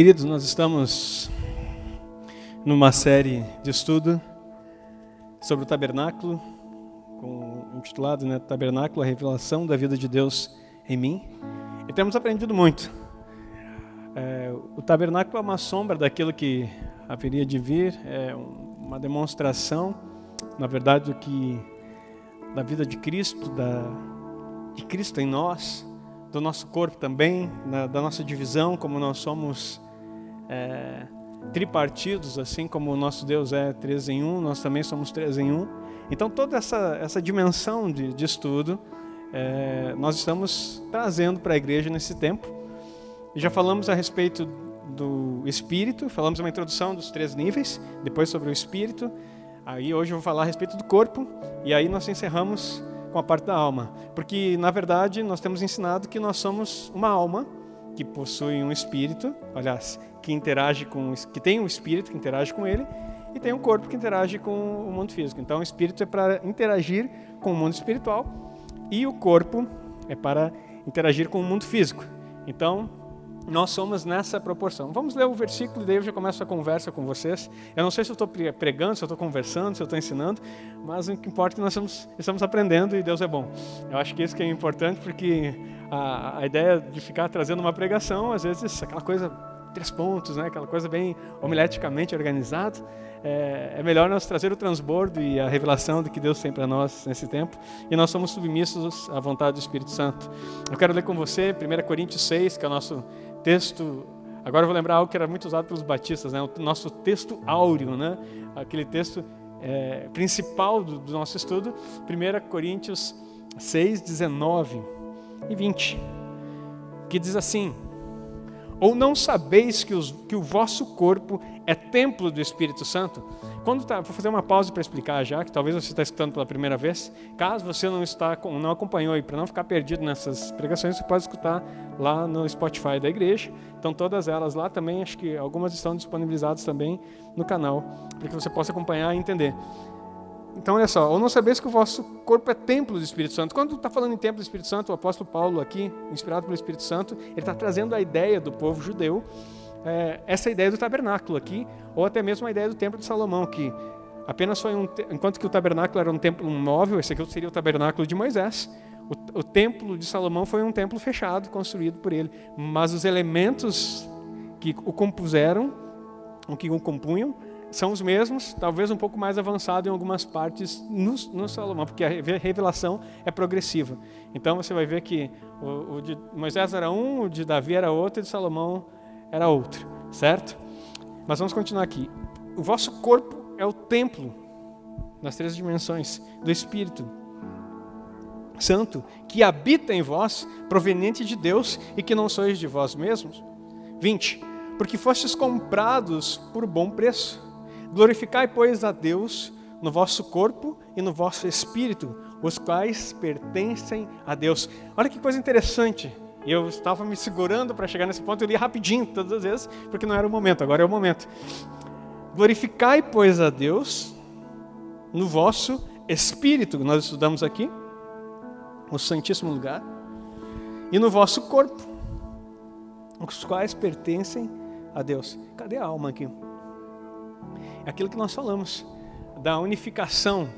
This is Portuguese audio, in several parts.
Queridos, nós estamos numa série de estudo sobre o tabernáculo, com, intitulado né, Tabernáculo, a revelação da vida de Deus em mim. E temos aprendido muito. É, o tabernáculo é uma sombra daquilo que haveria de vir, é uma demonstração, na verdade, do que da vida de Cristo, da, de Cristo em nós, do nosso corpo também, na, da nossa divisão, como nós somos é, tripartidos, assim como o nosso Deus é três em um, nós também somos três em um. Então, toda essa, essa dimensão de, de estudo é, nós estamos trazendo para a igreja nesse tempo. Já falamos a respeito do Espírito, falamos uma introdução dos três níveis, depois sobre o Espírito. Aí hoje eu vou falar a respeito do corpo, e aí nós encerramos com a parte da alma. Porque, na verdade, nós temos ensinado que nós somos uma alma que possui um espírito, aliás, que interage com, que tem um espírito que interage com ele, e tem um corpo que interage com o mundo físico. Então, o espírito é para interagir com o mundo espiritual e o corpo é para interagir com o mundo físico. Então, nós somos nessa proporção. Vamos ler o versículo e daí eu já começo a conversa com vocês. Eu não sei se eu estou pregando, se eu estou conversando, se eu estou ensinando, mas o que importa é que nós estamos, estamos aprendendo e Deus é bom. Eu acho que isso que é importante porque a, a ideia de ficar trazendo uma pregação, às vezes aquela coisa três pontos, né? aquela coisa bem homileticamente organizada. É, é, melhor nós trazer o transbordo e a revelação do que Deus tem para nós nesse tempo. E nós somos submissos à vontade do Espírito Santo. Eu quero ler com você 1 Coríntios 6, que é o nosso texto. Agora eu vou lembrar algo que era muito usado pelos batistas, né? o nosso texto áureo, né? aquele texto é, principal do, do nosso estudo, 1 Coríntios 6, 19 e 20, que diz assim: Ou não sabeis que, os, que o vosso corpo é templo do Espírito Santo? Quando tá, vou fazer uma pausa para explicar já, que talvez você está escutando pela primeira vez. Caso você não está, não acompanhou e para não ficar perdido nessas pregações, você pode escutar lá no Spotify da igreja. Então todas elas lá também, acho que algumas estão disponibilizadas também no canal, para que você possa acompanhar e entender. Então, olha só, ou não sabeis que o vosso corpo é templo do Espírito Santo. Quando está falando em templo do Espírito Santo, o apóstolo Paulo aqui, inspirado pelo Espírito Santo, ele está trazendo a ideia do povo judeu é, essa ideia do tabernáculo aqui, ou até mesmo a ideia do templo de Salomão, que apenas foi um, enquanto que o tabernáculo era um templo móvel, esse aqui seria o tabernáculo de Moisés, o, o templo de Salomão foi um templo fechado, construído por ele, mas os elementos que o compuseram, o que o compunham, são os mesmos, talvez um pouco mais avançado em algumas partes no, no, Salomão, porque a revelação é progressiva. Então você vai ver que o, o de Moisés era um, o de Davi era outro, e de Salomão era outro, certo? Mas vamos continuar aqui. O vosso corpo é o templo, nas três dimensões, do Espírito Santo, que habita em vós, proveniente de Deus, e que não sois de vós mesmos. 20. Porque fostes comprados por bom preço. Glorificai, pois, a Deus no vosso corpo e no vosso espírito, os quais pertencem a Deus. Olha que coisa interessante. Eu estava me segurando para chegar nesse ponto, eu li rapidinho todas as vezes, porque não era o momento, agora é o momento. Glorificai, pois, a Deus no vosso espírito, nós estudamos aqui, o Santíssimo Lugar, e no vosso corpo, os quais pertencem a Deus. Cadê a alma aqui? É aquilo que nós falamos, da unificação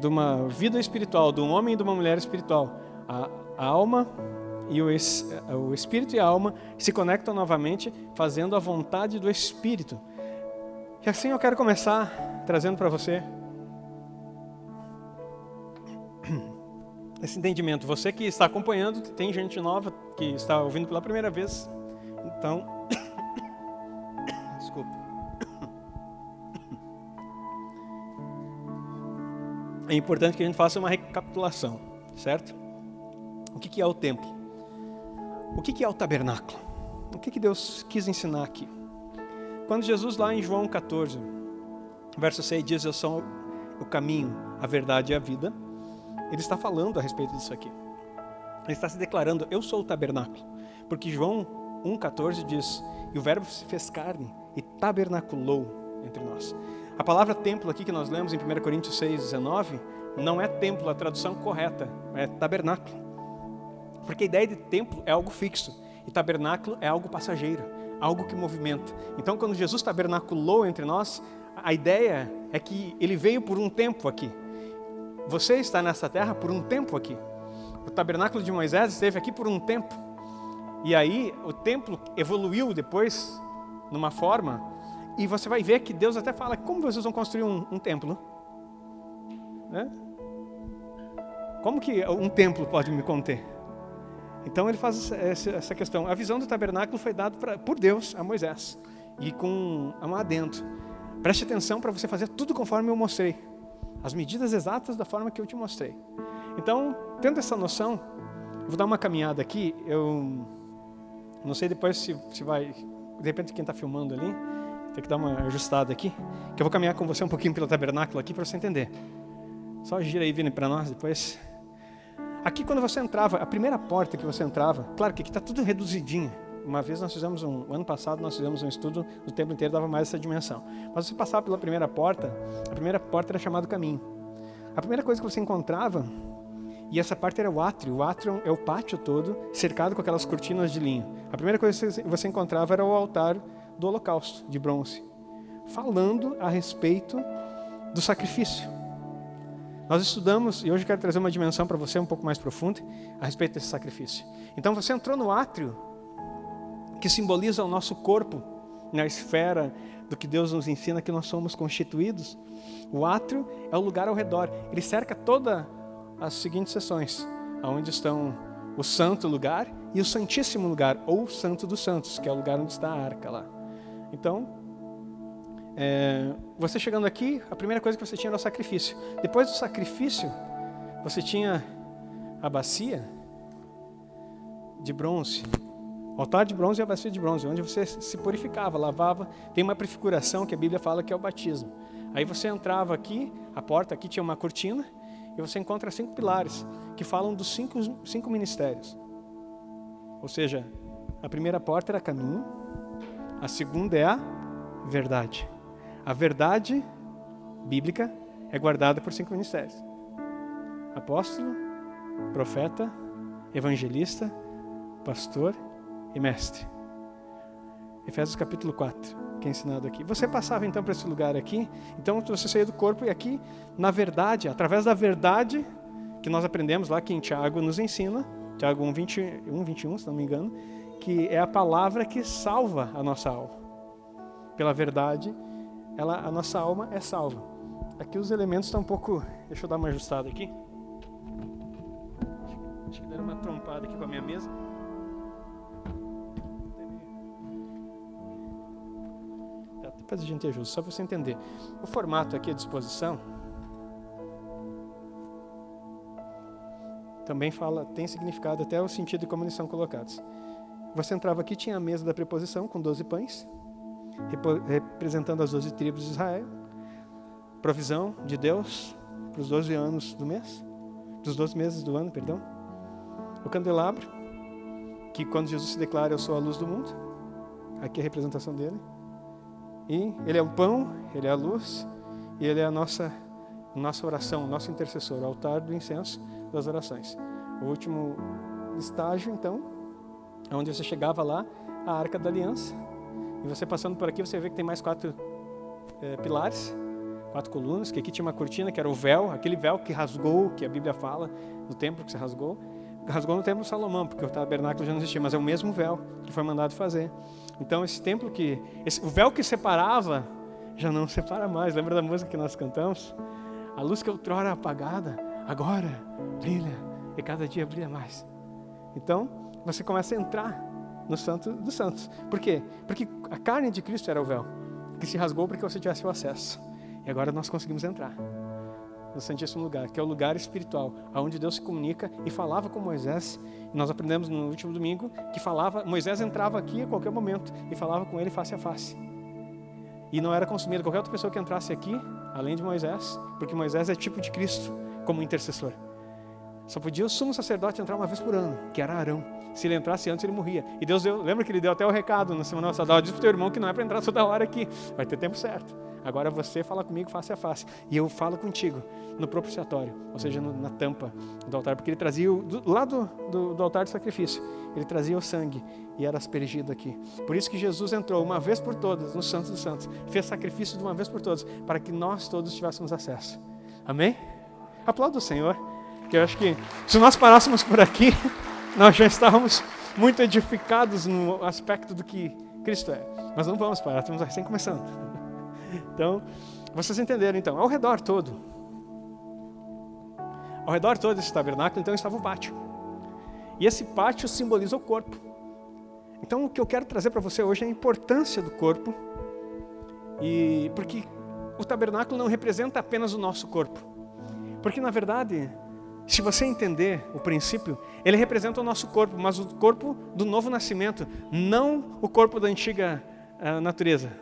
de uma vida espiritual, de um homem e de uma mulher espiritual. A, alma e o, es, o espírito e a alma se conectam novamente, fazendo a vontade do espírito. E assim eu quero começar trazendo para você esse entendimento. Você que está acompanhando, tem gente nova que está ouvindo pela primeira vez, então. É importante que a gente faça uma recapitulação, certo? O que é o templo? O que é o tabernáculo? O que Deus quis ensinar aqui? Quando Jesus, lá em João 14, verso 6, diz: Eu sou o caminho, a verdade e a vida, ele está falando a respeito disso aqui. Ele está se declarando: Eu sou o tabernáculo. Porque João 1,14 diz: E o Verbo se fez carne e tabernaculou entre nós. A palavra templo aqui que nós lemos em 1 Coríntios 6, 19, não é templo, a tradução correta, é tabernáculo. Porque a ideia de templo é algo fixo e tabernáculo é algo passageiro. algo que movimenta. Então, quando Jesus tabernaculou entre nós, a ideia é que ele veio por um tempo aqui. Você está nessa terra por um tempo aqui. O tabernáculo de Moisés esteve aqui por um tempo. E aí o templo evoluiu depois numa forma e você vai ver que Deus até fala como vocês vão construir um, um templo, né? Como que um templo pode me conter? Então ele faz essa questão. A visão do tabernáculo foi dada por Deus a Moisés e com um adendo. Preste atenção para você fazer tudo conforme eu mostrei, as medidas exatas da forma que eu te mostrei. Então, tendo essa noção, vou dar uma caminhada aqui. Eu não sei depois se, se vai, de repente quem está filmando ali, tem que dar uma ajustada aqui, que eu vou caminhar com você um pouquinho pelo tabernáculo aqui para você entender. Só gira aí, Vini, para nós depois. Aqui quando você entrava, a primeira porta que você entrava, claro que aqui está tudo reduzidinho. Uma vez nós fizemos um, ano passado nós fizemos um estudo, o tempo inteiro dava mais essa dimensão. Mas você passava pela primeira porta, a primeira porta era chamada caminho. A primeira coisa que você encontrava, e essa parte era o átrio, o átrio é o pátio todo, cercado com aquelas cortinas de linho. A primeira coisa que você encontrava era o altar do holocausto, de bronze, falando a respeito do sacrifício. Nós estudamos, e hoje quero trazer uma dimensão para você um pouco mais profunda, a respeito desse sacrifício. Então você entrou no átrio, que simboliza o nosso corpo, na esfera do que Deus nos ensina que nós somos constituídos. O átrio é o lugar ao redor, ele cerca todas as seguintes seções, onde estão o santo lugar e o santíssimo lugar, ou o santo dos santos, que é o lugar onde está a arca lá. Então, é, você chegando aqui, a primeira coisa que você tinha era o sacrifício. Depois do sacrifício, você tinha a bacia de bronze, o altar de bronze e a bacia de bronze, onde você se purificava, lavava. Tem uma prefiguração que a Bíblia fala que é o batismo. Aí você entrava aqui, a porta aqui tinha uma cortina, e você encontra cinco pilares que falam dos cinco, cinco ministérios. Ou seja, a primeira porta era caminho, a segunda é a verdade. A verdade bíblica é guardada por cinco ministérios: apóstolo, profeta, evangelista, pastor e mestre. Efésios capítulo 4 que é ensinado aqui. Você passava então para esse lugar aqui, então você saía do corpo e aqui, na verdade, através da verdade que nós aprendemos lá, que em Tiago nos ensina, Tiago 1, 20, 1 21, se não me engano, que é a palavra que salva a nossa alma. Pela verdade, ela, a nossa alma é salva. Aqui os elementos estão um pouco. Deixa eu dar uma ajustada aqui. Acho que deram uma trompada aqui com a minha mesa. Tá, depois a gente ajusta, só para você entender. O formato aqui à disposição também fala, tem significado até o sentido de como eles são colocados. Você entrava aqui, tinha a mesa da preposição com 12 pães, representando as 12 tribos de Israel. Provisão de Deus para os 12 anos do mês, dos 12 meses do ano, perdão. O candelabro, que quando Jesus se declara, eu sou a luz do mundo, aqui é a representação dele. E ele é o pão, ele é a luz, e ele é a nossa, nossa oração, nosso intercessor, o altar do incenso das orações. O último estágio, então, onde você chegava lá, a Arca da Aliança. E você passando por aqui, você vê que tem mais quatro é, pilares, quatro colunas, que aqui tinha uma cortina, que era o véu, aquele véu que rasgou, que a Bíblia fala, no templo que se rasgou. Rasgou no templo de Salomão, porque o tabernáculo já não existia, mas é o mesmo véu que foi mandado fazer. Então, esse templo que. Esse, o véu que separava, já não separa mais. Lembra da música que nós cantamos? A luz que outrora apagada, agora brilha, e cada dia brilha mais. Então, você começa a entrar no Santo dos Santos. Por quê? Porque a carne de Cristo era o véu, que se rasgou para que você tivesse o acesso. E agora nós conseguimos entrar no Santíssimo Lugar, que é o lugar espiritual, aonde Deus se comunica e falava com Moisés. Nós aprendemos no último domingo que falava, Moisés entrava aqui a qualquer momento e falava com ele face a face. E não era consumido qualquer outra pessoa que entrasse aqui, além de Moisés, porque Moisés é tipo de Cristo como intercessor. Só podia o sumo sacerdote entrar uma vez por ano, que era Arão. Se ele entrasse antes, ele morria. E Deus deu, lembra que ele deu até o recado na semana passada: diz para o teu irmão que não é para entrar toda hora aqui, vai ter tempo certo. Agora você fala comigo face a face. E eu falo contigo no propiciatório, ou seja, no, na tampa do altar, porque ele trazia, do, lá do, do, do altar de sacrifício, ele trazia o sangue e era aspergido aqui. Por isso que Jesus entrou uma vez por todas no Santos dos Santos, fez sacrifício de uma vez por todas, para que nós todos tivéssemos acesso. Amém? Aplauda o Senhor, que eu acho que se nós parássemos por aqui, nós já estávamos muito edificados no aspecto do que Cristo é. Mas não vamos parar, estamos recém começando. Então, vocês entenderam então, ao redor todo, ao redor todo desse tabernáculo, então estava o pátio. E esse pátio simboliza o corpo. Então, o que eu quero trazer para você hoje é a importância do corpo, e porque o tabernáculo não representa apenas o nosso corpo. Porque, na verdade, se você entender o princípio, ele representa o nosso corpo, mas o corpo do novo nascimento, não o corpo da antiga uh, natureza.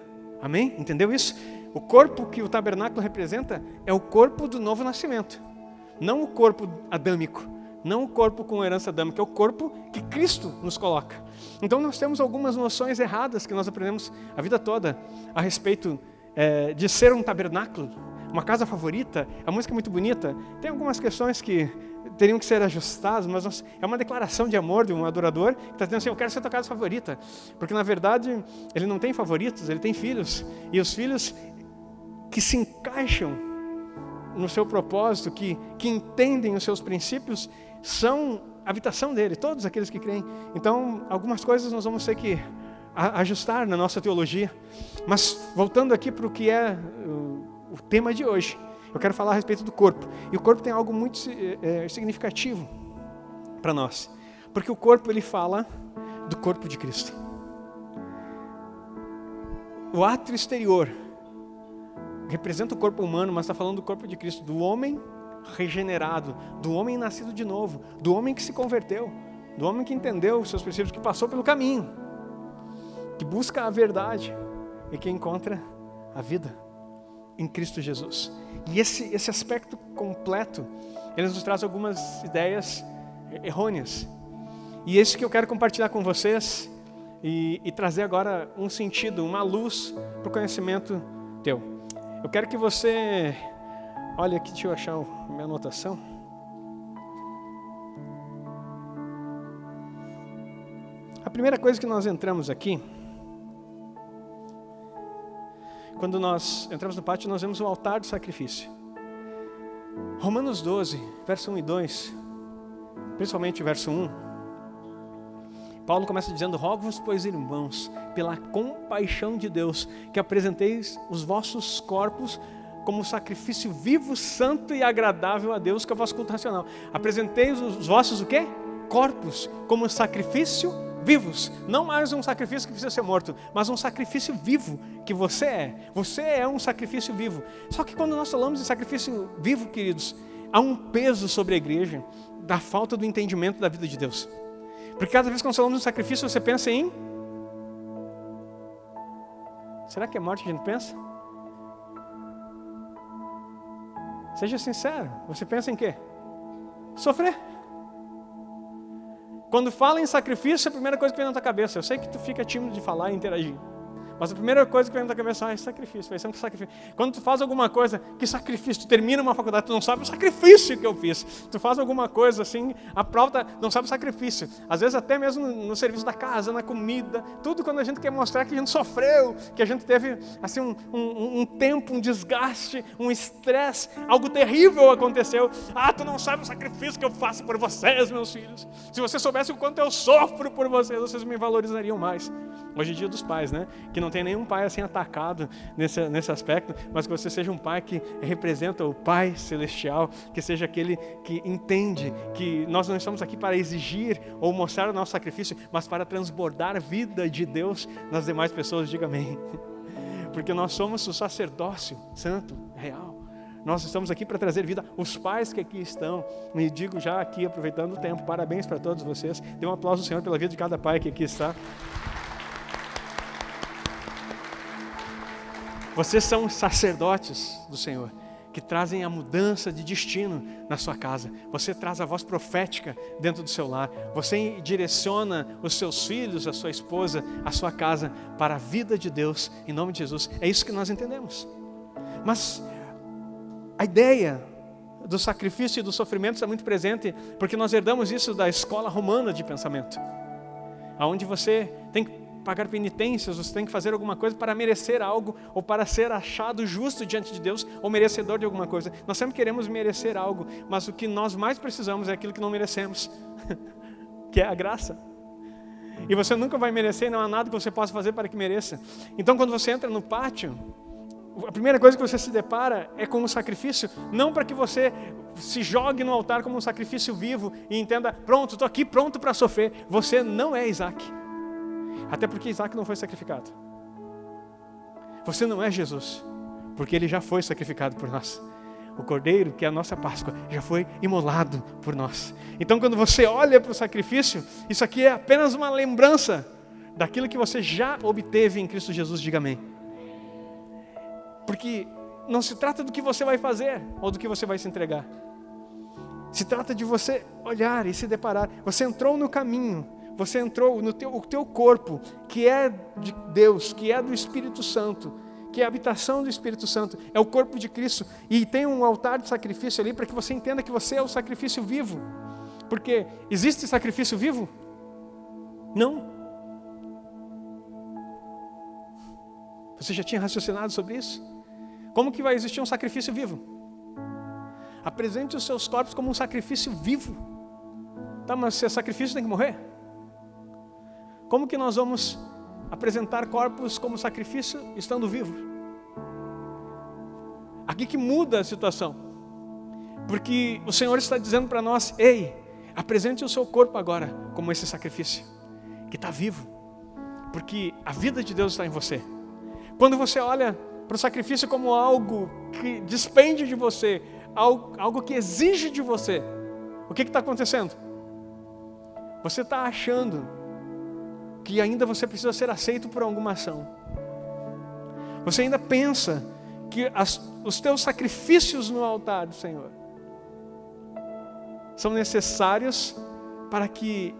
Amém? Entendeu isso? O corpo que o tabernáculo representa é o corpo do novo nascimento, não o corpo adâmico, não o corpo com herança adâmica, é o corpo que Cristo nos coloca. Então nós temos algumas noções erradas que nós aprendemos a vida toda a respeito é, de ser um tabernáculo, uma casa favorita. A música é muito bonita. Tem algumas questões que teriam que ser ajustadas, mas é uma declaração de amor de um adorador que está dizendo assim: Eu quero ser tua casa favorita. Porque na verdade ele não tem favoritos, ele tem filhos. E os filhos que se encaixam no seu propósito, que, que entendem os seus princípios, são a habitação dele, todos aqueles que creem. Então, algumas coisas nós vamos ter que ajustar na nossa teologia. Mas voltando aqui para o que é o tema de hoje. Eu quero falar a respeito do corpo. E o corpo tem algo muito é, significativo para nós. Porque o corpo ele fala do corpo de Cristo. O ato exterior representa o corpo humano, mas está falando do corpo de Cristo, do homem regenerado, do homem nascido de novo, do homem que se converteu, do homem que entendeu os seus princípios, que passou pelo caminho, que busca a verdade e que encontra a vida em Cristo Jesus. E esse, esse aspecto completo, ele nos traz algumas ideias errôneas. E esse que eu quero compartilhar com vocês e, e trazer agora um sentido, uma luz para o conhecimento teu. Eu quero que você. Olha aqui, deixa eu achar minha anotação. A primeira coisa que nós entramos aqui quando nós entramos no pátio, nós vemos o altar do sacrifício. Romanos 12, verso 1 e 2, principalmente o verso 1. Paulo começa dizendo: Rogo-vos, pois, irmãos, pela compaixão de Deus, que apresenteis os vossos corpos como sacrifício vivo, santo e agradável a Deus, que é o vosso culto racional. Apresenteis os vossos o quê? Corpos como sacrifício vivos, não mais um sacrifício que precisa ser morto, mas um sacrifício vivo que você é. Você é um sacrifício vivo. Só que quando nós falamos de sacrifício vivo, queridos, há um peso sobre a igreja da falta do entendimento da vida de Deus. Porque cada vez que nós falamos de sacrifício, você pensa em Será que é morte que a gente pensa? Seja sincero, você pensa em quê? Sofrer. Quando fala em sacrifício, a primeira coisa que vem na tua cabeça. Eu sei que tu fica tímido de falar e interagir. Mas a primeira coisa que vem na cabeça é sacrifício, vai sempre sacrifício. Quando tu faz alguma coisa, que sacrifício, tu termina uma faculdade, tu não sabe o sacrifício que eu fiz. Tu faz alguma coisa assim, a prova não sabe o sacrifício. Às vezes até mesmo no serviço da casa, na comida, tudo quando a gente quer mostrar que a gente sofreu, que a gente teve assim um, um, um tempo, um desgaste, um estresse, algo terrível aconteceu. Ah, tu não sabe o sacrifício que eu faço por vocês, meus filhos. Se você soubesse o quanto eu sofro por vocês, vocês me valorizariam mais. Hoje é dia dos pais, né? Que não tem nenhum pai assim atacado nesse, nesse aspecto, mas que você seja um pai que representa o Pai Celestial, que seja aquele que entende que nós não estamos aqui para exigir ou mostrar o nosso sacrifício, mas para transbordar a vida de Deus nas demais pessoas. Diga amém. Porque nós somos o sacerdócio santo, real. Nós estamos aqui para trazer vida. Os pais que aqui estão, me digo já aqui, aproveitando o tempo, parabéns para todos vocês. Dê um aplauso ao Senhor pela vida de cada pai que aqui está. Vocês são sacerdotes do Senhor, que trazem a mudança de destino na sua casa. Você traz a voz profética dentro do seu lar. Você direciona os seus filhos, a sua esposa, a sua casa para a vida de Deus, em nome de Jesus. É isso que nós entendemos. Mas a ideia do sacrifício e do sofrimento está muito presente, porque nós herdamos isso da escola romana de pensamento, aonde você tem que pagar penitências, você tem que fazer alguma coisa para merecer algo, ou para ser achado justo diante de Deus, ou merecedor de alguma coisa. Nós sempre queremos merecer algo, mas o que nós mais precisamos é aquilo que não merecemos, que é a graça. E você nunca vai merecer, não há nada que você possa fazer para que mereça. Então, quando você entra no pátio, a primeira coisa que você se depara é com um sacrifício, não para que você se jogue no altar como um sacrifício vivo e entenda, pronto, estou aqui pronto para sofrer. Você não é Isaac. Até porque Isaac não foi sacrificado. Você não é Jesus, porque ele já foi sacrificado por nós. O cordeiro, que é a nossa Páscoa, já foi imolado por nós. Então, quando você olha para o sacrifício, isso aqui é apenas uma lembrança daquilo que você já obteve em Cristo Jesus. Diga amém. Porque não se trata do que você vai fazer ou do que você vai se entregar. Se trata de você olhar e se deparar. Você entrou no caminho, você entrou no teu, o teu corpo, que é de Deus, que é do Espírito Santo, que é a habitação do Espírito Santo, é o corpo de Cristo, e tem um altar de sacrifício ali para que você entenda que você é o sacrifício vivo. Porque existe sacrifício vivo? Não. Você já tinha raciocinado sobre isso? Como que vai existir um sacrifício vivo? Apresente os seus corpos como um sacrifício vivo. Tá, mas se é sacrifício tem que morrer? Como que nós vamos apresentar corpos como sacrifício estando vivos? Aqui que muda a situação. Porque o Senhor está dizendo para nós: ei, apresente o seu corpo agora como esse sacrifício, que está vivo. Porque a vida de Deus está em você. Quando você olha para o sacrifício como algo que despende de você, algo, algo que exige de você, o que está acontecendo? Você está achando que ainda você precisa ser aceito por alguma ação. Você ainda pensa que as, os teus sacrifícios no altar do Senhor são necessários para que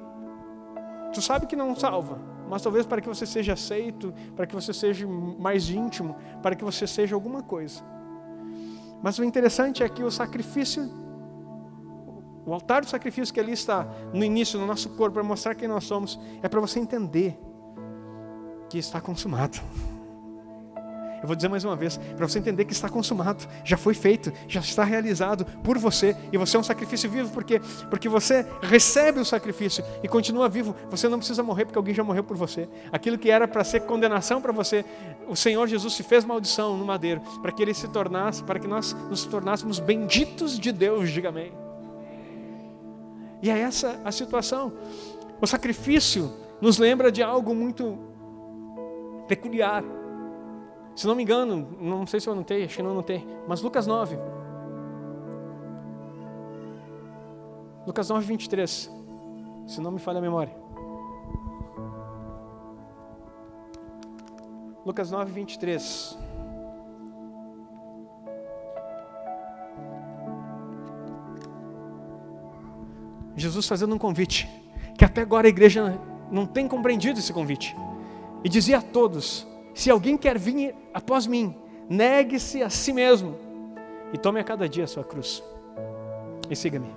tu sabe que não salva, mas talvez para que você seja aceito, para que você seja mais íntimo, para que você seja alguma coisa. Mas o interessante é que o sacrifício, o altar do sacrifício que ali está no início, no nosso corpo, para mostrar quem nós somos, é para você entender que está consumado. Eu vou dizer mais uma vez, para você entender que está consumado, já foi feito, já está realizado por você, e você é um sacrifício vivo, porque, porque você recebe o sacrifício e continua vivo. Você não precisa morrer porque alguém já morreu por você. Aquilo que era para ser condenação para você, o Senhor Jesus se fez maldição no madeiro, para que ele se tornasse, para que nós nos tornássemos benditos de Deus, diga amém. E é essa a situação. O sacrifício nos lembra de algo muito peculiar. Se não me engano, não sei se eu anotei, acho que não anotei, mas Lucas 9. Lucas 9, 23. Se não me falha a memória. Lucas 9, 23. Jesus fazendo um convite, que até agora a igreja não tem compreendido esse convite. E dizia a todos: se alguém quer vir após mim, negue-se a si mesmo e tome a cada dia a sua cruz e siga-me.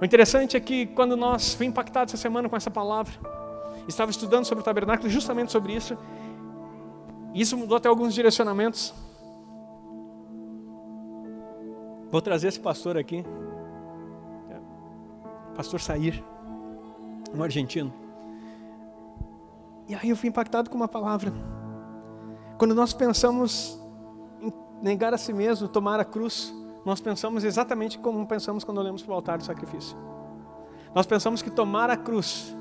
O interessante é que quando nós fui impactado essa semana com essa palavra, estava estudando sobre o tabernáculo justamente sobre isso, e isso mudou até alguns direcionamentos. Vou trazer esse pastor aqui, pastor Sair, um argentino. E aí eu fui impactado com uma palavra. Quando nós pensamos em negar a si mesmo, tomar a cruz, nós pensamos exatamente como pensamos quando olhamos para o altar do sacrifício. Nós pensamos que tomar a cruz.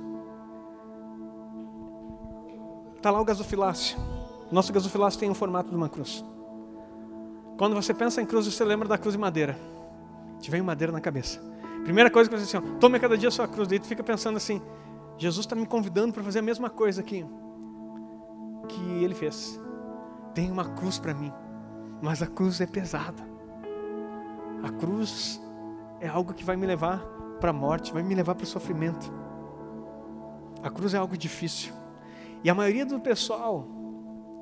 Está lá o gasofilácio. Nosso gasofilácio tem o formato de uma cruz. Quando você pensa em cruz, você lembra da cruz de madeira. Te vem madeira na cabeça. Primeira coisa que você diz assim, tome cada dia a sua cruz. Daí tu fica pensando assim, Jesus está me convidando para fazer a mesma coisa aqui que ele fez. Tem uma cruz para mim, mas a cruz é pesada. A cruz é algo que vai me levar para a morte, vai me levar para o sofrimento. A cruz é algo difícil. E a maioria do pessoal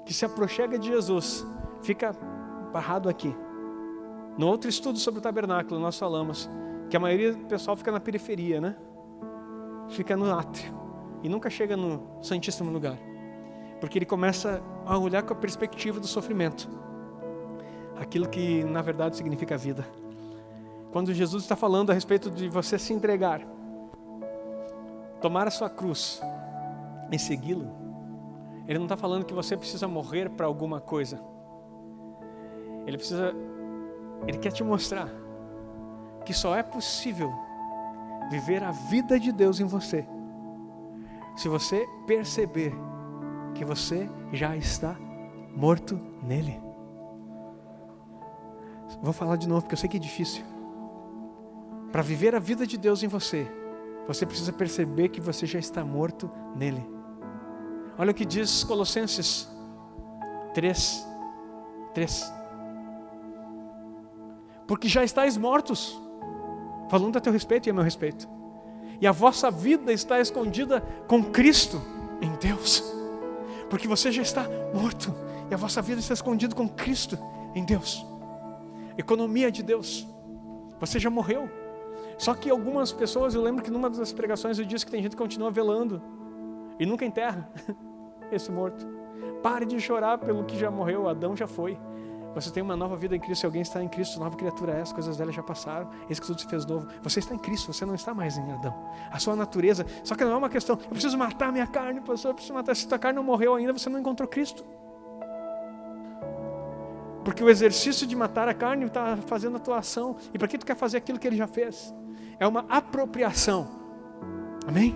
que se aproxega de Jesus fica parado aqui. No outro estudo sobre o tabernáculo, nós falamos que a maioria do pessoal fica na periferia, né? Fica no átrio e nunca chega no santíssimo lugar. Porque ele começa a olhar com a perspectiva do sofrimento. Aquilo que na verdade significa vida. Quando Jesus está falando a respeito de você se entregar, tomar a sua cruz e segui-lo, ele não está falando que você precisa morrer para alguma coisa. Ele precisa ele quer te mostrar que só é possível viver a vida de Deus em você se você perceber que você já está morto nele. Vou falar de novo porque eu sei que é difícil. Para viver a vida de Deus em você, você precisa perceber que você já está morto nele. Olha o que diz Colossenses 3, 3 porque já estáis mortos, falando a teu respeito e a meu respeito, e a vossa vida está escondida com Cristo em Deus, porque você já está morto, e a vossa vida está escondida com Cristo em Deus. Economia de Deus, você já morreu. Só que algumas pessoas, eu lembro que numa das pregações eu disse que tem gente que continua velando e nunca enterra esse morto. Pare de chorar pelo que já morreu, Adão já foi. Você tem uma nova vida em Cristo. Se alguém está em Cristo, nova criatura é. As coisas velhas já passaram. Esse que tudo se fez novo. Você está em Cristo. Você não está mais em Adão. A sua natureza. Só que não é uma questão. Eu preciso matar minha carne, pastor. Eu preciso matar. Se tua carne não morreu ainda, você não encontrou Cristo. Porque o exercício de matar a carne está fazendo a tua ação. E para que tu quer fazer aquilo que ele já fez? É uma apropriação. Amém?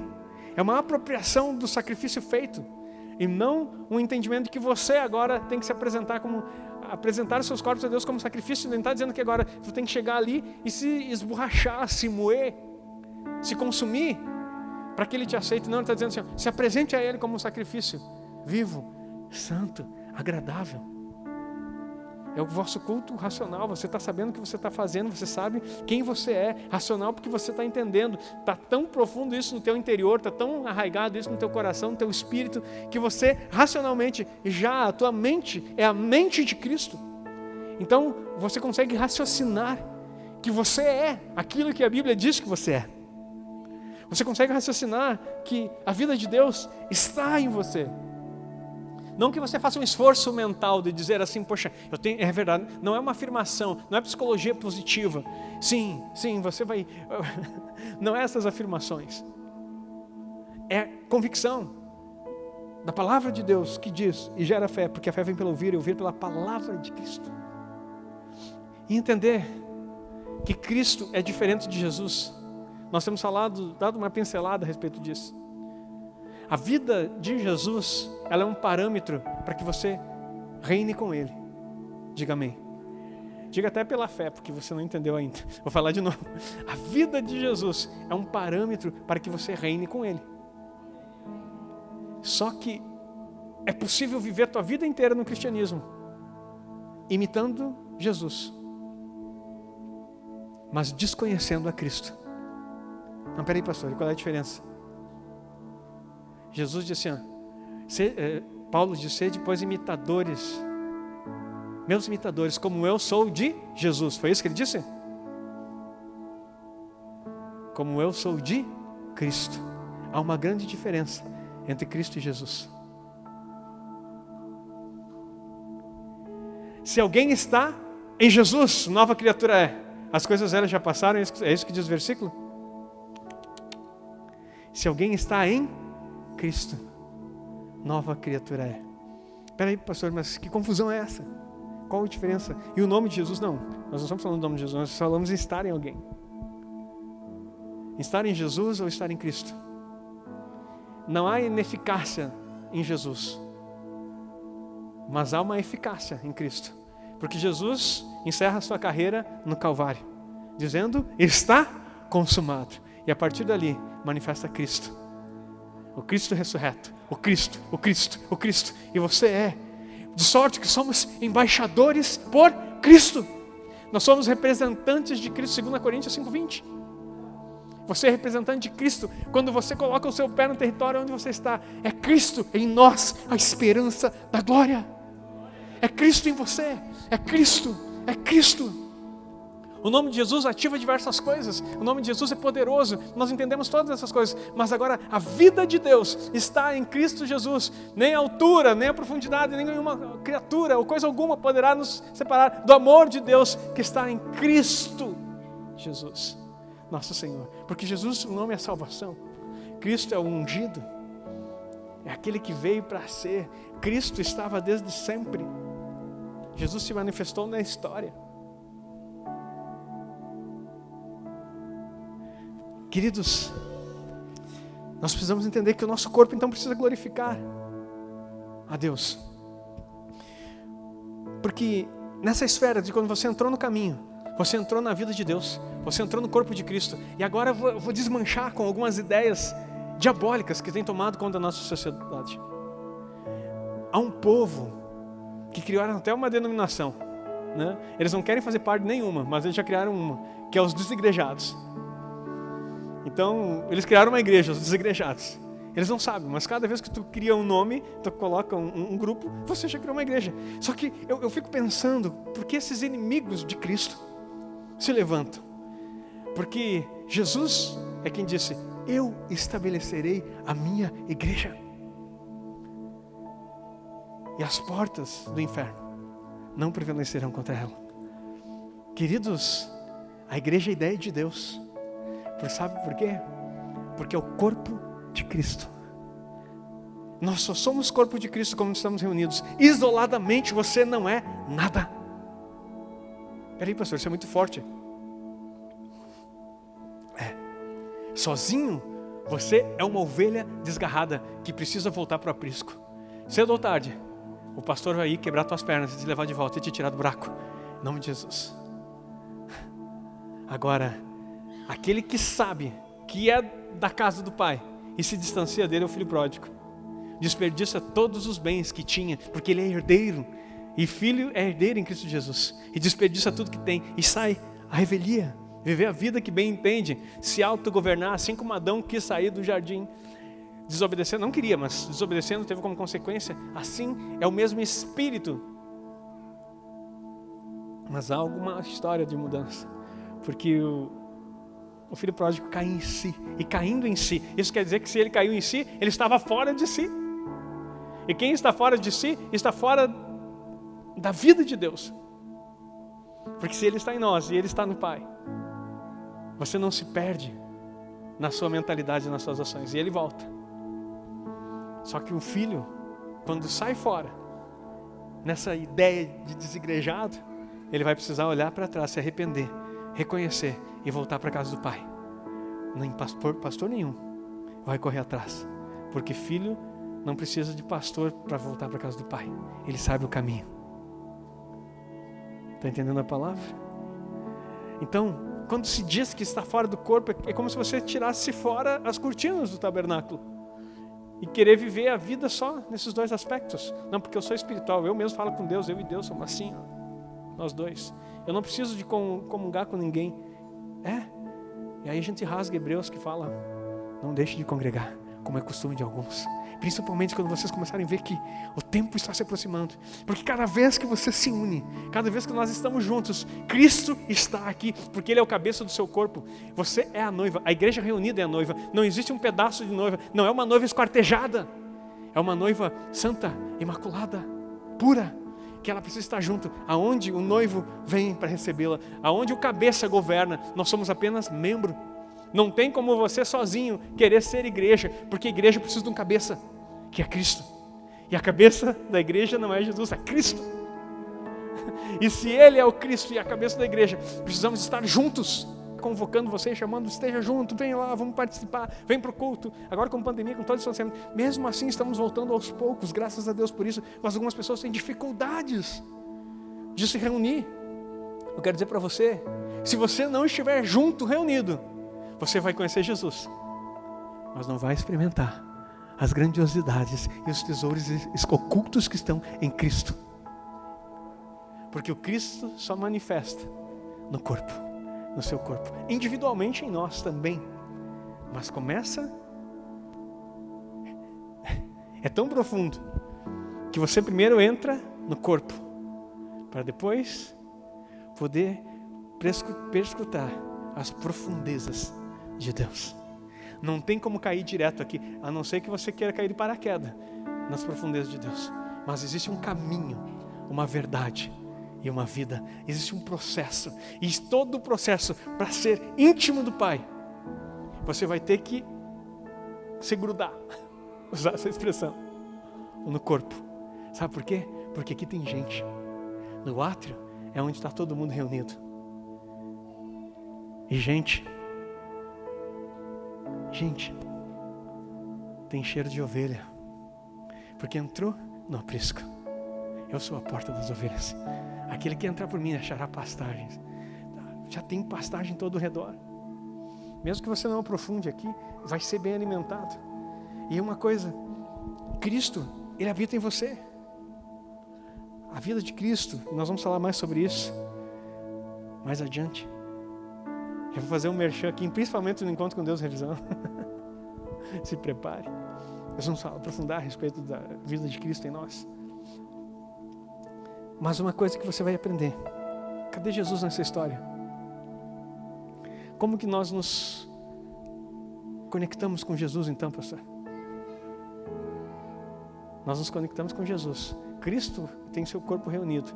É uma apropriação do sacrifício feito. E não um entendimento de que você agora tem que se apresentar como apresentar seus corpos a Deus como sacrifício, ele não está dizendo que agora você tem que chegar ali e se esborrachar, se moer, se consumir, para que ele te aceite. Não, ele está dizendo assim: se apresente a Ele como um sacrifício vivo, santo, agradável. É o vosso culto racional. Você está sabendo o que você está fazendo, você sabe quem você é. Racional porque você está entendendo. Está tão profundo isso no teu interior, está tão arraigado isso no teu coração, no teu espírito, que você racionalmente já, a tua mente é a mente de Cristo. Então você consegue raciocinar que você é aquilo que a Bíblia diz que você é. Você consegue raciocinar que a vida de Deus está em você. Não que você faça um esforço mental de dizer assim, poxa, eu tenho, é verdade, não é uma afirmação, não é psicologia positiva. Sim, sim, você vai. Não é essas afirmações. É convicção da palavra de Deus que diz e gera fé, porque a fé vem pelo ouvir e ouvir pela palavra de Cristo. E entender que Cristo é diferente de Jesus. Nós temos falado, dado uma pincelada a respeito disso. A vida de Jesus, ela é um parâmetro para que você reine com Ele. Diga amém. Diga até pela fé, porque você não entendeu ainda. Vou falar de novo. A vida de Jesus é um parâmetro para que você reine com Ele. Só que é possível viver a tua vida inteira no cristianismo, imitando Jesus, mas desconhecendo a Cristo. Não, peraí, pastor, qual é a diferença? Jesus disse assim, é, Paulo disse, depois imitadores, meus imitadores, como eu sou de Jesus. Foi isso que ele disse? Como eu sou de Cristo. Há uma grande diferença entre Cristo e Jesus. Se alguém está em Jesus, nova criatura é. As coisas velhas já passaram, é isso que diz o versículo? Se alguém está em Cristo, nova criatura é. Espera aí, pastor, mas que confusão é essa? Qual a diferença? E o nome de Jesus, não. Nós não estamos falando do nome de Jesus, nós falamos em estar em alguém. Estar em Jesus ou estar em Cristo. Não há ineficácia em Jesus, mas há uma eficácia em Cristo. Porque Jesus encerra sua carreira no Calvário, dizendo: Está consumado. E a partir dali manifesta Cristo o Cristo ressurreto, o Cristo, o Cristo, o Cristo, e você é. De sorte que somos embaixadores por Cristo. Nós somos representantes de Cristo, 2 Coríntios 5:20. Você é representante de Cristo quando você coloca o seu pé no território onde você está. É Cristo em nós, a esperança da glória. É Cristo em você. É Cristo. É Cristo. O nome de Jesus ativa diversas coisas. O nome de Jesus é poderoso. Nós entendemos todas essas coisas. Mas agora a vida de Deus está em Cristo Jesus. Nem a altura, nem a profundidade, nem nenhuma criatura ou coisa alguma poderá nos separar do amor de Deus que está em Cristo Jesus, nosso Senhor. Porque Jesus, o nome é salvação. Cristo é o ungido. É aquele que veio para ser. Cristo estava desde sempre. Jesus se manifestou na história. Queridos, nós precisamos entender que o nosso corpo então precisa glorificar a Deus. Porque nessa esfera de quando você entrou no caminho, você entrou na vida de Deus, você entrou no corpo de Cristo, e agora eu vou, eu vou desmanchar com algumas ideias diabólicas que têm tomado conta da nossa sociedade. Há um povo que criaram até uma denominação, né? eles não querem fazer parte nenhuma, mas eles já criaram uma, que é os desigrejados. Então, eles criaram uma igreja, os desigrejados. Eles não sabem, mas cada vez que tu cria um nome, tu coloca um, um grupo, você já criou uma igreja. Só que eu, eu fico pensando, por que esses inimigos de Cristo se levantam? Porque Jesus é quem disse: Eu estabelecerei a minha igreja. E as portas do inferno não prevalecerão contra ela. Queridos, a igreja é a ideia de Deus. Por sabe por quê? Porque é o corpo de Cristo. Nós só somos corpo de Cristo quando estamos reunidos. Isoladamente você não é nada. Peraí, pastor, isso é muito forte. É. Sozinho, você é uma ovelha desgarrada que precisa voltar para o aprisco. Cedo ou tarde, o pastor vai ir quebrar tuas pernas e te levar de volta e te tirar do buraco. Em nome de Jesus. Agora, Aquele que sabe que é da casa do pai e se distancia dele é o filho pródigo. Desperdiça todos os bens que tinha, porque ele é herdeiro. E filho é herdeiro em Cristo Jesus. E desperdiça tudo que tem e sai à revelia. Viver a vida que bem entende, se autogovernar, assim como Adão quis sair do jardim, desobedecendo, não queria, mas desobedecendo teve como consequência. Assim é o mesmo espírito. Mas há alguma história de mudança, porque o, o filho pródigo cai em si. E caindo em si, isso quer dizer que se ele caiu em si, ele estava fora de si. E quem está fora de si, está fora da vida de Deus. Porque se ele está em nós e ele está no Pai, você não se perde na sua mentalidade, nas suas ações. E ele volta. Só que o filho, quando sai fora, nessa ideia de desigrejado, ele vai precisar olhar para trás, se arrepender, reconhecer e voltar para casa do pai. Nem pastor, pastor nenhum vai correr atrás, porque filho não precisa de pastor para voltar para casa do pai. Ele sabe o caminho. Está entendendo a palavra? Então, quando se diz que está fora do corpo, é como se você tirasse fora as cortinas do tabernáculo e querer viver a vida só nesses dois aspectos. Não, porque eu sou espiritual, eu mesmo falo com Deus, eu e Deus somos assim, nós dois. Eu não preciso de comungar com ninguém. É. E aí a gente rasga Hebreus que fala: não deixe de congregar, como é costume de alguns. Principalmente quando vocês começarem a ver que o tempo está se aproximando. Porque cada vez que você se une, cada vez que nós estamos juntos, Cristo está aqui, porque Ele é o cabeça do seu corpo. Você é a noiva, a igreja reunida é a noiva. Não existe um pedaço de noiva, não é uma noiva esquartejada. É uma noiva santa, imaculada, pura que ela precisa estar junto, aonde o noivo vem para recebê-la, aonde o cabeça governa, nós somos apenas membro. Não tem como você sozinho querer ser igreja, porque a igreja precisa de um cabeça, que é Cristo. E a cabeça da igreja não é Jesus, é Cristo. E se Ele é o Cristo e a cabeça da igreja, precisamos estar juntos convocando você, chamando, esteja junto, vem lá, vamos participar, vem para o culto. Agora com pandemia, com todo esse distanciamento, mesmo assim estamos voltando aos poucos, graças a Deus por isso, mas algumas pessoas têm dificuldades de se reunir. Eu quero dizer para você, se você não estiver junto, reunido, você vai conhecer Jesus, mas não vai experimentar as grandiosidades e os tesouros ocultos que estão em Cristo. Porque o Cristo só manifesta no corpo no seu corpo, individualmente em nós também. Mas começa. É tão profundo que você primeiro entra no corpo para depois poder perscrutar as profundezas de Deus. Não tem como cair direto aqui, a não ser que você queira cair de paraquedas nas profundezas de Deus. Mas existe um caminho, uma verdade e uma vida. Existe um processo. E todo o processo para ser íntimo do Pai, você vai ter que se grudar, usar essa expressão, no corpo. Sabe por quê? Porque aqui tem gente. No átrio é onde está todo mundo reunido. E gente, gente, tem cheiro de ovelha, porque entrou no aprisco. Eu sou a porta das ovelhas. Aquele que entrar por mim achará pastagens. Já tem pastagem todo ao redor. Mesmo que você não aprofunde aqui, vai ser bem alimentado. E uma coisa, Cristo, Ele habita em você. A vida de Cristo, nós vamos falar mais sobre isso mais adiante. Eu vou fazer um merchan aqui, principalmente no encontro com Deus revisão. Se prepare. Nós vamos aprofundar a respeito da vida de Cristo em nós. Mas uma coisa que você vai aprender: cadê Jesus nessa história? Como que nós nos conectamos com Jesus então, pastor? Nós nos conectamos com Jesus. Cristo tem seu corpo reunido.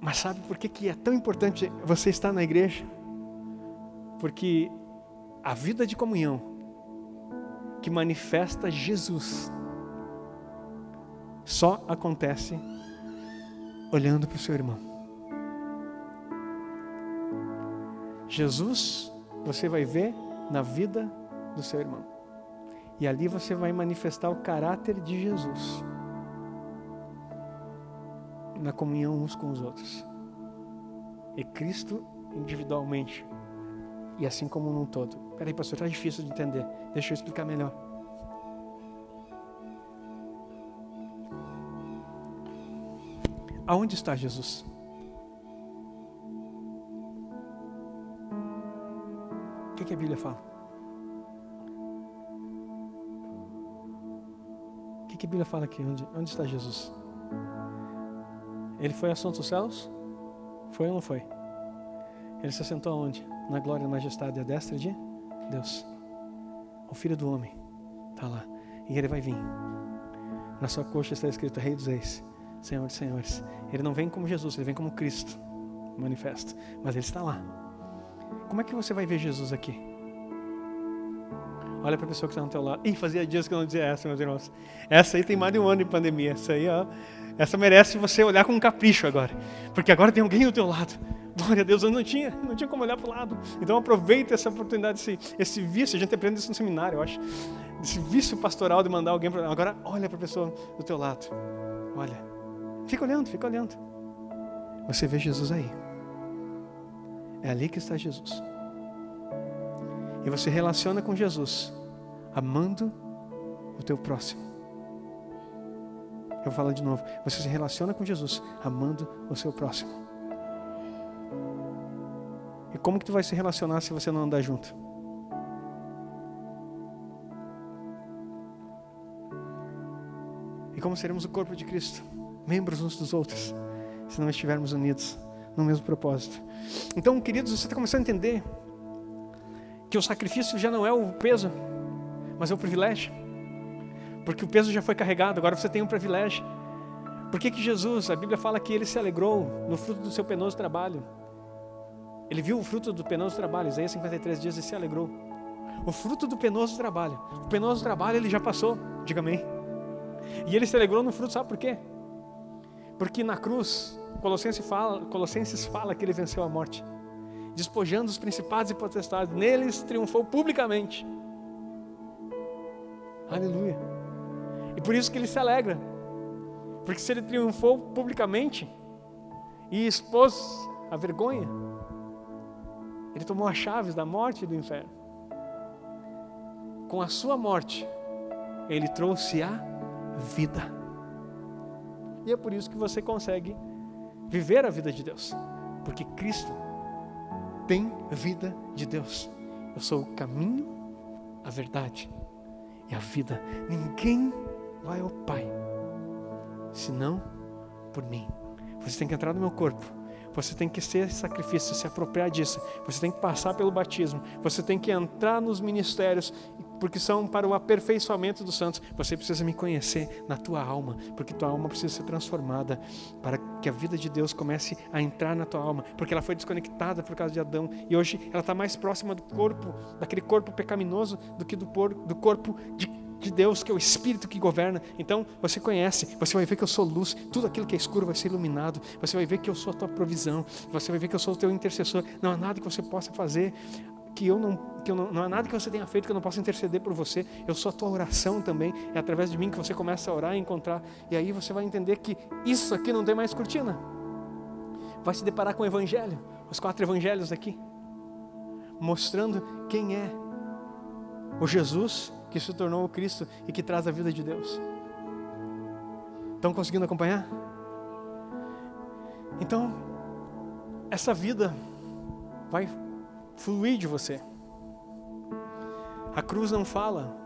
Mas sabe por que, que é tão importante você estar na igreja? Porque a vida de comunhão que manifesta Jesus só acontece olhando para o seu irmão. Jesus, você vai ver na vida do seu irmão. E ali você vai manifestar o caráter de Jesus na comunhão uns com os outros. E Cristo individualmente. E assim como num todo. Peraí, pastor, está difícil de entender. Deixa eu explicar melhor. Aonde está Jesus? O que, que a Bíblia fala? O que, que a Bíblia fala aqui? Onde, onde está Jesus? Ele foi assunto aos céus? Foi ou não foi? Ele se assentou aonde? Na glória e majestade e a destra de Deus. O Filho do Homem está lá. E ele vai vir. Na sua coxa está escrito Rei dos Reis, Senhor dos Senhores. Ele não vem como Jesus, ele vem como Cristo manifesto. Mas ele está lá. Como é que você vai ver Jesus aqui? Olha para a pessoa que está no teu lado. Ih, fazia dias que eu não dizia essa, meus irmãos. Essa aí tem mais de um ano de pandemia. Essa aí, ó. Essa merece você olhar com um capricho agora. Porque agora tem alguém do teu lado. Glória a Deus, eu não tinha, não tinha como olhar para o lado. Então aproveita essa oportunidade, esse, esse vício, a gente aprende isso no seminário, eu acho. Esse vício pastoral de mandar alguém para. Agora olha para a pessoa do teu lado. Olha. Fica olhando, fica olhando. Você vê Jesus aí. É ali que está Jesus. E você relaciona com Jesus, amando o teu próximo. Eu falar de novo. Você se relaciona com Jesus, amando o seu próximo. E como que tu vai se relacionar se você não andar junto? E como seremos o corpo de Cristo? Membros uns dos outros, se não estivermos unidos no mesmo propósito. Então, queridos, você está começando a entender que o sacrifício já não é o peso, mas é o privilégio. Porque o peso já foi carregado, agora você tem um privilégio. Por que, que Jesus, a Bíblia fala que ele se alegrou no fruto do seu penoso trabalho? Ele viu o fruto do penoso trabalho, Isaías 53 dias e se alegrou. O fruto do penoso trabalho. O penoso trabalho ele já passou, diga amém. E ele se alegrou no fruto, sabe por quê? Porque na cruz, Colossenses fala, Colossenses fala que ele venceu a morte, despojando os principados e potestades, neles triunfou publicamente. Aleluia. E por isso que ele se alegra. Porque se ele triunfou publicamente e expôs a vergonha, ele tomou as chaves da morte e do inferno. Com a sua morte, ele trouxe a vida. E é por isso que você consegue viver a vida de Deus, porque Cristo tem vida de Deus. Eu sou o caminho, a verdade e a vida. Ninguém vai ao Pai senão por mim. Você tem que entrar no meu corpo. Você tem que ser sacrifício, se apropriar disso. Você tem que passar pelo batismo. Você tem que entrar nos ministérios, porque são para o aperfeiçoamento dos santos. Você precisa me conhecer na tua alma, porque tua alma precisa ser transformada para que a vida de Deus comece a entrar na tua alma, porque ela foi desconectada por causa de Adão e hoje ela está mais próxima do corpo, daquele corpo pecaminoso, do que do, do corpo de de Deus, que é o Espírito que governa. Então você conhece, você vai ver que eu sou luz, tudo aquilo que é escuro vai ser iluminado, você vai ver que eu sou a tua provisão, você vai ver que eu sou o teu intercessor. Não há nada que você possa fazer. Que eu não, que eu não, não há nada que você tenha feito que eu não possa interceder por você. Eu sou a tua oração também. É através de mim que você começa a orar e encontrar. E aí você vai entender que isso aqui não tem mais cortina. Vai se deparar com o Evangelho, os quatro Evangelhos aqui, mostrando quem é o Jesus que se tornou o Cristo e que traz a vida de Deus. Estão conseguindo acompanhar? Então, essa vida vai fluir de você. A cruz não fala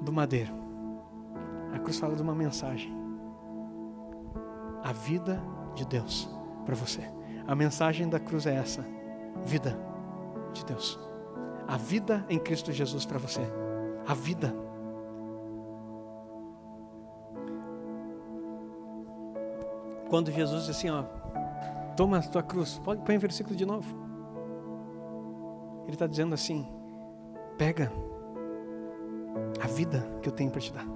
do madeiro. A cruz fala de uma mensagem. A vida de Deus para você. A mensagem da cruz é essa: vida de Deus a vida em Cristo Jesus para você. A vida. Quando Jesus diz assim, ó, toma a tua cruz, pode põe o versículo de novo. Ele está dizendo assim: pega a vida que eu tenho para te dar.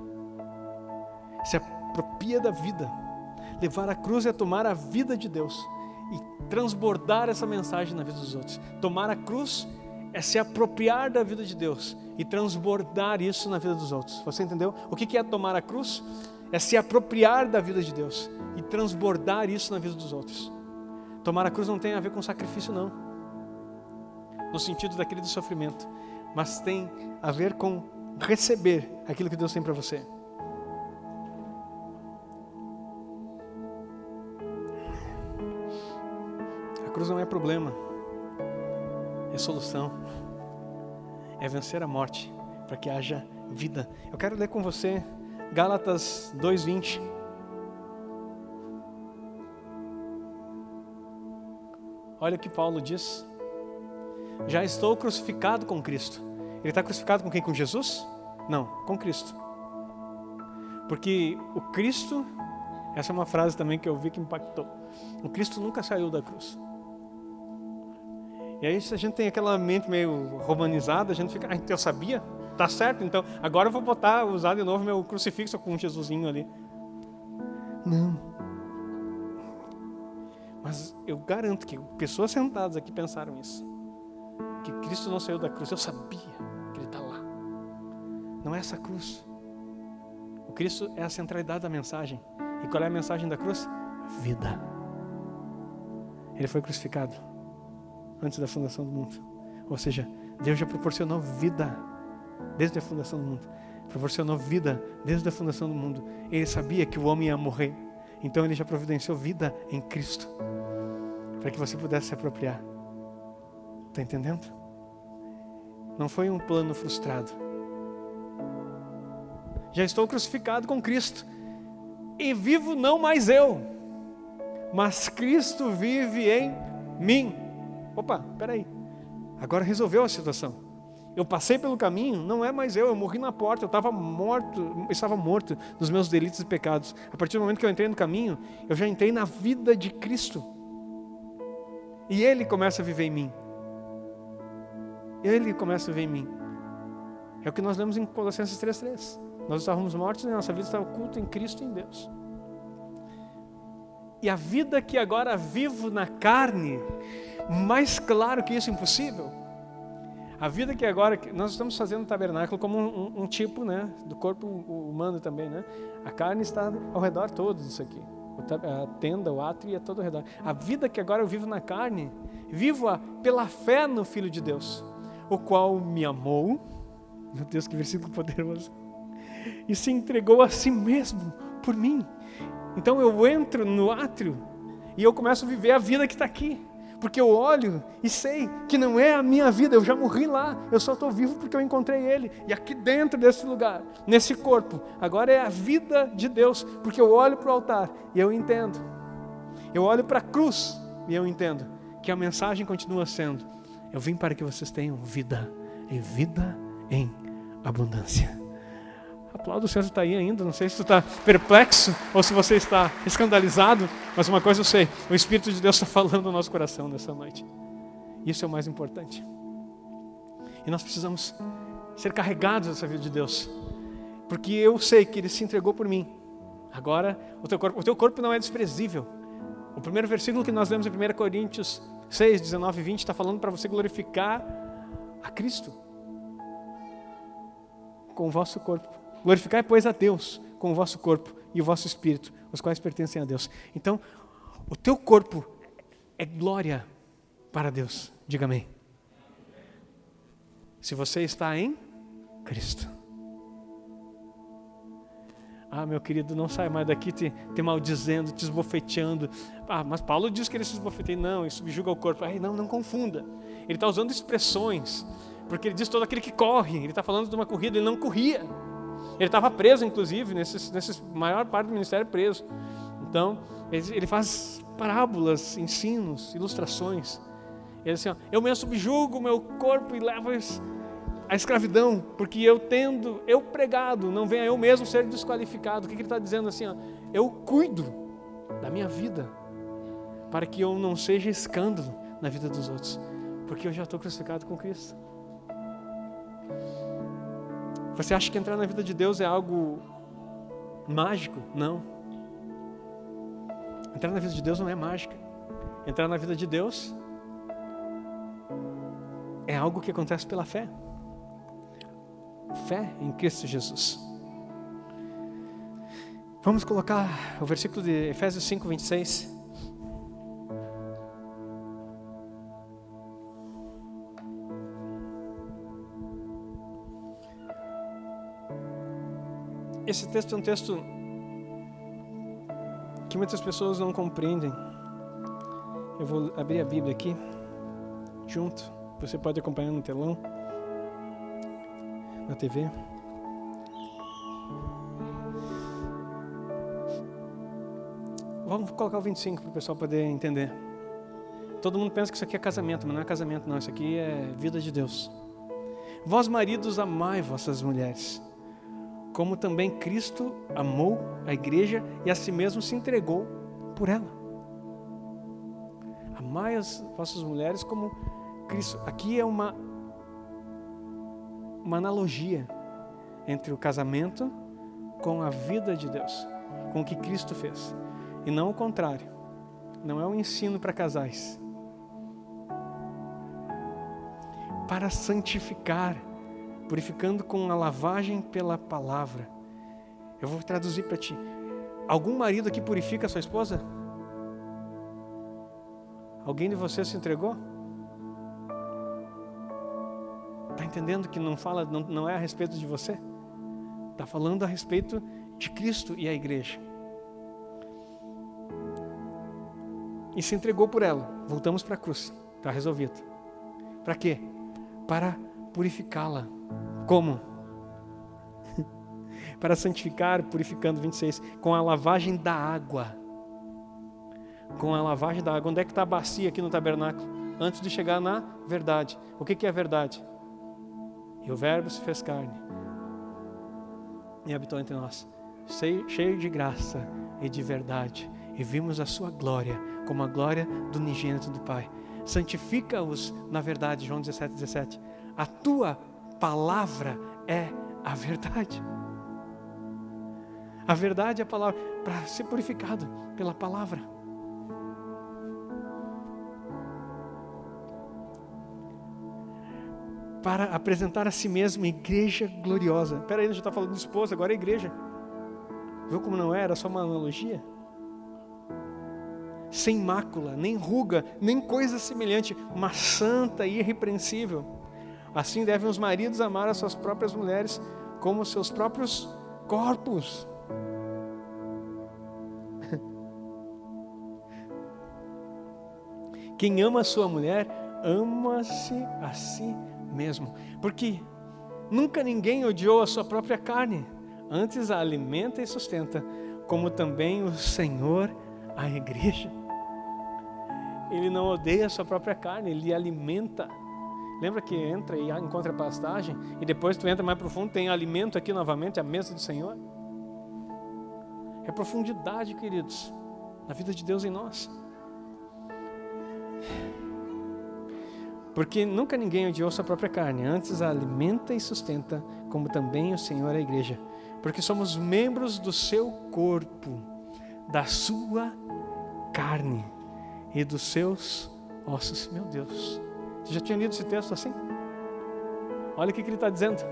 Se apropria da vida. Levar a cruz é tomar a vida de Deus e transbordar essa mensagem na vida dos outros. Tomar a cruz é se apropriar da vida de Deus e transbordar isso na vida dos outros. Você entendeu? O que é tomar a cruz? É se apropriar da vida de Deus e transbordar isso na vida dos outros. Tomar a cruz não tem a ver com sacrifício, não, no sentido daquele do sofrimento, mas tem a ver com receber aquilo que Deus tem para você. A cruz não é problema é solução, é vencer a morte, para que haja vida. Eu quero ler com você Gálatas 2:20. Olha o que Paulo diz. Já estou crucificado com Cristo. Ele está crucificado com quem? Com Jesus? Não, com Cristo. Porque o Cristo, essa é uma frase também que eu vi que impactou. O Cristo nunca saiu da cruz. E aí, se a gente tem aquela mente meio romanizada, a gente fica, ah, então eu sabia? Tá certo, então agora eu vou botar, usar de novo meu crucifixo com um Jesusinho ali. Não. Mas eu garanto que pessoas sentadas aqui pensaram isso. Que Cristo não saiu da cruz. Eu sabia que Ele está lá. Não é essa cruz. O Cristo é a centralidade da mensagem. E qual é a mensagem da cruz? Vida. Ele foi crucificado antes da fundação do mundo. Ou seja, Deus já proporcionou vida desde a fundação do mundo. Proporcionou vida desde a fundação do mundo. Ele sabia que o homem ia morrer. Então ele já providenciou vida em Cristo. Para que você pudesse se apropriar. Está entendendo? Não foi um plano frustrado. Já estou crucificado com Cristo. E vivo não mais eu, mas Cristo vive em mim. Opa, peraí. Agora resolveu a situação. Eu passei pelo caminho, não é mais eu, eu morri na porta, eu estava morto, estava morto dos meus delitos e pecados. A partir do momento que eu entrei no caminho, eu já entrei na vida de Cristo. E Ele começa a viver em mim. Ele começa a viver em mim. É o que nós lemos em Colossenses 3,3. Nós estávamos mortos e nossa vida está oculta em Cristo e em Deus. E a vida que agora vivo na carne, mais claro que isso é impossível. A vida que agora nós estamos fazendo o tabernáculo como um, um, um, tipo, né, do corpo humano também, né? A carne está ao redor todo disso aqui. A tenda, o átrio é todo ao redor. A vida que agora eu vivo na carne, vivo-a pela fé no Filho de Deus, o qual me amou. Meu Deus, que versículo poderoso! E se entregou a si mesmo por mim. Então eu entro no átrio e eu começo a viver a vida que está aqui. Porque eu olho e sei que não é a minha vida, eu já morri lá, eu só estou vivo porque eu encontrei Ele. E aqui dentro desse lugar, nesse corpo, agora é a vida de Deus, porque eu olho para o altar e eu entendo. Eu olho para a cruz e eu entendo que a mensagem continua sendo: eu vim para que vocês tenham vida, e vida em abundância. Aplaudo o Senhor está aí ainda. Não sei se tu está perplexo ou se você está escandalizado, mas uma coisa eu sei: o Espírito de Deus está falando no nosso coração nessa noite. Isso é o mais importante. E nós precisamos ser carregados dessa vida de Deus, porque eu sei que Ele se entregou por mim. Agora, o teu corpo, o teu corpo não é desprezível. O primeiro versículo que nós lemos em 1 Coríntios 6, 19 e 20 está falando para você glorificar a Cristo com o vosso corpo. Glorificai, pois, a Deus com o vosso corpo e o vosso espírito, os quais pertencem a Deus. Então, o teu corpo é glória para Deus. Diga amém. Se você está em Cristo. Ah, meu querido, não sai mais daqui te, te maldizendo, te esbofeteando. Ah, mas Paulo diz que ele se esbofeteia. Não, isso subjuga o corpo. Ai, não, não confunda. Ele está usando expressões, porque ele diz todo aquele que corre. Ele está falando de uma corrida, ele não corria. Ele estava preso, inclusive, nesse, nesse maior parte do ministério preso. Então, ele faz parábolas, ensinos, ilustrações. Ele assim: ó, eu me subjugo o meu corpo e levo a escravidão, porque eu tendo, eu pregado, não venha eu mesmo ser desqualificado. O que, que ele está dizendo assim? Ó, eu cuido da minha vida, para que eu não seja escândalo na vida dos outros, porque eu já estou crucificado com Cristo. Você acha que entrar na vida de Deus é algo mágico? Não. Entrar na vida de Deus não é mágica. Entrar na vida de Deus é algo que acontece pela fé. Fé em Cristo Jesus. Vamos colocar o versículo de Efésios 5, 26. Esse texto é um texto que muitas pessoas não compreendem. Eu vou abrir a Bíblia aqui, junto. Você pode acompanhar no telão, na TV. Vamos colocar o 25 para o pessoal poder entender. Todo mundo pensa que isso aqui é casamento, mas não é casamento, não. Isso aqui é vida de Deus. Vós, maridos, amai vossas mulheres como também Cristo amou a igreja e a si mesmo se entregou por ela. Amai as vossas mulheres como Cristo. Aqui é uma, uma analogia entre o casamento com a vida de Deus, com o que Cristo fez, e não o contrário. Não é um ensino para casais. Para santificar purificando com a lavagem pela palavra. Eu vou traduzir para ti. Algum marido aqui purifica a sua esposa? Alguém de vocês se entregou? Está entendendo que não fala, não, não é a respeito de você? Está falando a respeito de Cristo e a igreja. E se entregou por ela. Voltamos para a cruz. Está resolvido. Para quê? Para purificá-la como? Para santificar, purificando, 26, com a lavagem da água. Com a lavagem da água. Onde é que está a bacia aqui no tabernáculo? Antes de chegar na verdade. O que, que é verdade? E o Verbo se fez carne e habitou entre nós, cheio de graça e de verdade. E vimos a sua glória, como a glória do unigênito do Pai. Santifica-os na verdade, João 17, 17. A tua palavra é a verdade. A verdade é a palavra, para ser purificado pela palavra. Para apresentar a si mesmo igreja gloriosa. Espera aí, gente está falando de esposa, agora é igreja. Viu como não era? Só uma analogia. Sem mácula, nem ruga, nem coisa semelhante, uma santa e irrepreensível. Assim devem os maridos amar as suas próprias mulheres como os seus próprios corpos. Quem ama a sua mulher, ama-se a si mesmo. Porque nunca ninguém odiou a sua própria carne, antes a alimenta e sustenta, como também o Senhor a igreja. Ele não odeia a sua própria carne, ele alimenta. Lembra que entra e encontra pastagem e depois tu entra mais profundo, tem alimento aqui novamente, a mesa do Senhor? É profundidade, queridos, na vida de Deus em nós. Porque nunca ninguém odiou sua própria carne, antes a alimenta e sustenta, como também o Senhor a igreja. Porque somos membros do seu corpo, da sua carne e dos seus ossos. Meu Deus, você já tinha lido esse texto assim? Olha o que ele está dizendo.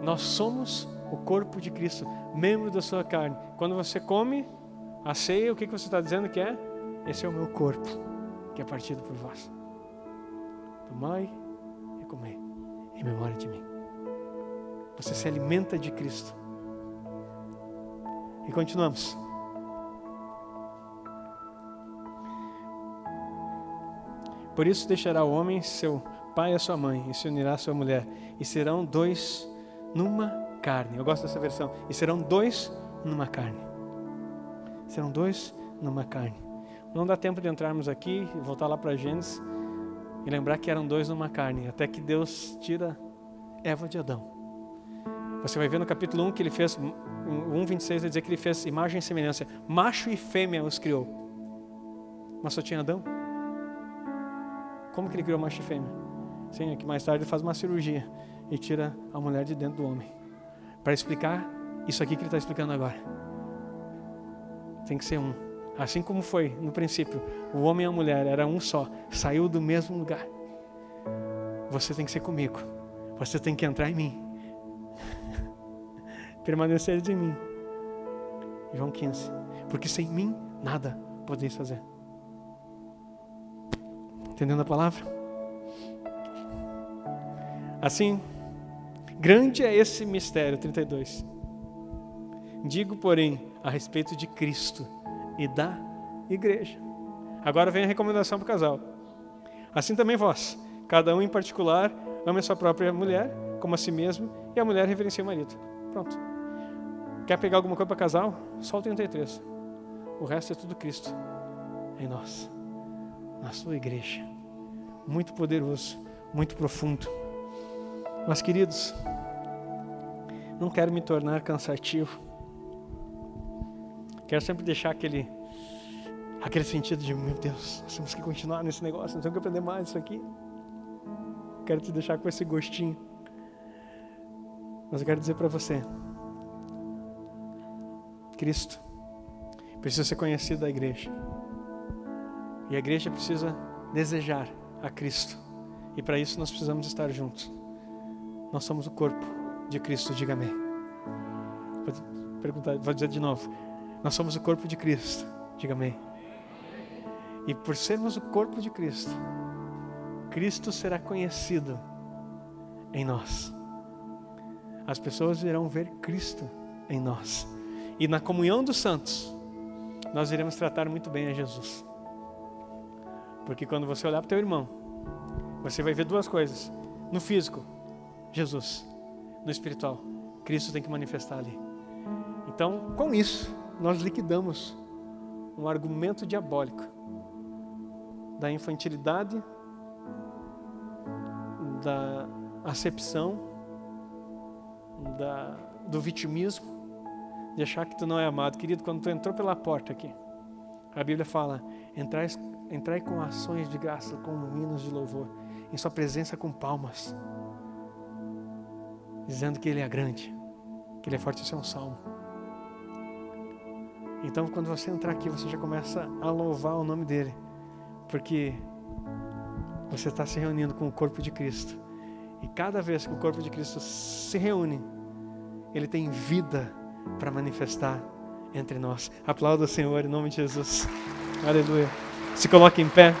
Nós somos o corpo de Cristo, membro da sua carne. Quando você come a ceia, o que você está dizendo que é? Esse é o meu corpo, que é partido por vós. Tomai e comei, em memória de mim. Você se alimenta de Cristo. E continuamos. Por isso deixará o homem seu pai e a sua mãe, e se unirá à sua mulher, e serão dois numa carne. Eu gosto dessa versão. E serão dois numa carne. Serão dois numa carne. Não dá tempo de entrarmos aqui e voltar lá para Gênesis e lembrar que eram dois numa carne, até que Deus tira Eva de Adão. Você vai ver no capítulo 1 que ele fez, 1, 26 vai dizer que ele fez imagem e semelhança. Macho e fêmea os criou. Mas só tinha Adão. Como que ele criou macho e fêmea? Sim, é que mais tarde ele faz uma cirurgia e tira a mulher de dentro do homem. Para explicar isso aqui que ele está explicando agora. Tem que ser um. Assim como foi no princípio, o homem e a mulher era um só, saiu do mesmo lugar. Você tem que ser comigo. Você tem que entrar em mim. Permanecer em mim. João 15. Porque sem mim nada podeis fazer. Entendendo a palavra? Assim, grande é esse mistério, 32. Digo, porém, a respeito de Cristo e da igreja. Agora vem a recomendação para o casal. Assim também vós, cada um em particular, ame a sua própria mulher como a si mesmo e a mulher reverencia o marido. Pronto. Quer pegar alguma coisa para casal? Só o 33. O resto é tudo Cristo em nós, na sua igreja. Muito poderoso, muito profundo. Mas, queridos, não quero me tornar cansativo. Quero sempre deixar aquele aquele sentido de, meu Deus, nós temos que continuar nesse negócio, nós temos que aprender mais isso aqui. Quero te deixar com esse gostinho. Mas eu quero dizer para você, Cristo precisa ser conhecido da igreja. E a igreja precisa desejar a Cristo. E para isso nós precisamos estar juntos. Nós somos o corpo de Cristo, diga amém. Vou perguntar, vou dizer de novo. Nós somos o corpo de Cristo, diga amém. E por sermos o corpo de Cristo, Cristo será conhecido em nós. As pessoas irão ver Cristo em nós. E na comunhão dos santos, nós iremos tratar muito bem a Jesus. Porque quando você olhar para o teu irmão, você vai ver duas coisas. No físico, Jesus. No espiritual, Cristo tem que manifestar ali. Então, com isso, nós liquidamos um argumento diabólico da infantilidade, da acepção, da, do vitimismo, de achar que tu não é amado. Querido, quando tu entrou pela porta aqui, a Bíblia fala: entrai, entrai com ações de graça, com hinos de louvor, em Sua presença com palmas, dizendo que Ele é grande, que Ele é forte. Isso é um salmo. Então, quando você entrar aqui, você já começa a louvar o nome dEle, porque você está se reunindo com o corpo de Cristo. E cada vez que o corpo de Cristo se reúne, ele tem vida para manifestar entre nós. Aplauda o Senhor em nome de Jesus. Aleluia. Se coloque em pé.